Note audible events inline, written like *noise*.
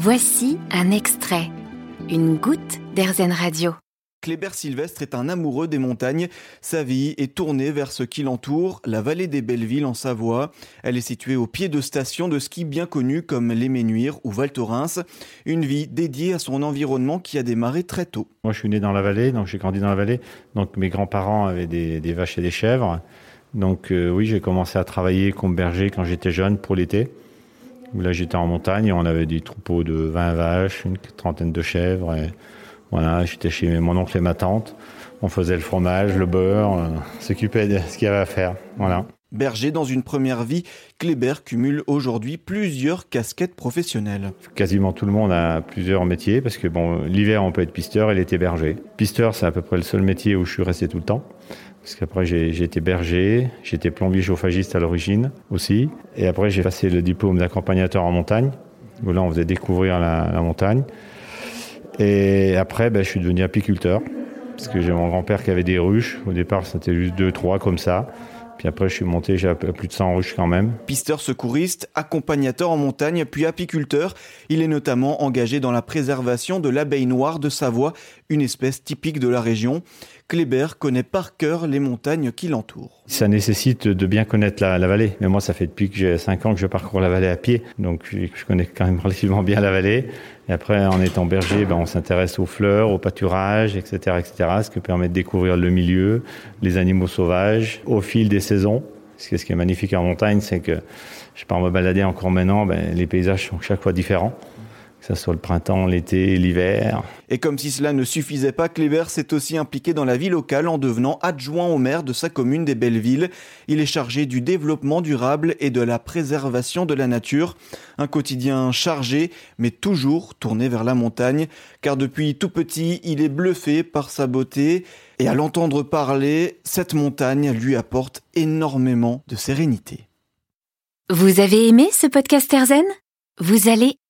Voici un extrait, une goutte d'Airzen Radio. Kléber Sylvestre est un amoureux des montagnes. Sa vie est tournée vers ce qui l'entoure, la vallée des Bellevilles en Savoie. Elle est située au pied de stations de ski bien connues comme l'Éménuire ou Val Thorens. Une vie dédiée à son environnement qui a démarré très tôt. Moi, je suis né dans la vallée, donc j'ai grandi dans la vallée. Donc mes grands-parents avaient des, vaches et des chèvres. Donc euh, oui, j'ai commencé à travailler comme berger quand j'étais jeune pour l'été. Là, j'étais en montagne, on avait des troupeaux de 20 vaches, une trentaine de chèvres. Et voilà, j'étais chez mon oncle et ma tante. On faisait le fromage, le beurre, on s'occupait de ce qu'il y avait à faire. Voilà. Berger dans une première vie, Kléber cumule aujourd'hui plusieurs casquettes professionnelles. Quasiment tout le monde a plusieurs métiers parce que bon, l'hiver on peut être pisteur et l'été berger. Pisteur, c'est à peu près le seul métier où je suis resté tout le temps. Parce qu'après j'ai été berger, j'étais plombier chauffagiste à l'origine aussi. Et après j'ai passé le diplôme d'accompagnateur en montagne, où là on faisait découvrir la, montagne. Et après, ben, je suis devenu apiculteur, parce que j'ai mon grand-père qui avait des ruches. Au départ, c'était juste deux, trois comme ça. Puis après, je suis monté, j'ai plus de 100 ruches quand même. Pisteur secouriste, accompagnateur en montagne, puis apiculteur. Il est notamment engagé dans la préservation de l'abeille noire de Savoie, une espèce typique de la région. Kléber connaît par cœur les montagnes qui l'entourent. Ça nécessite de bien connaître la, vallée. Mais moi, ça fait depuis que j'ai 5 ans que je parcours la vallée à pied. Donc, je connais quand même *laughs* relativement bien la vallée. Et après, en étant berger, ben, on s'intéresse aux fleurs, au pâturage, etc., etc., ce qui permet de découvrir le milieu, les animaux sauvages, au fil des saisons. Ce qui est magnifique en montagne, c'est que je pars me balader encore maintenant, ben, les paysages sont chaque fois différents que ce soit le printemps, l'été, l'hiver. Et comme si cela ne suffisait pas, Kléber s'est aussi impliqué dans la vie locale en devenant adjoint au maire de sa commune des Bellevilles. Il est chargé du développement durable et de la préservation de la nature. Un quotidien chargé, mais toujours tourné vers la montagne, car depuis tout petit, il est bluffé par sa beauté. Et à l'entendre parler, cette montagne lui apporte énormément de sérénité. Vous avez aimé ce podcast Erzen Vous allez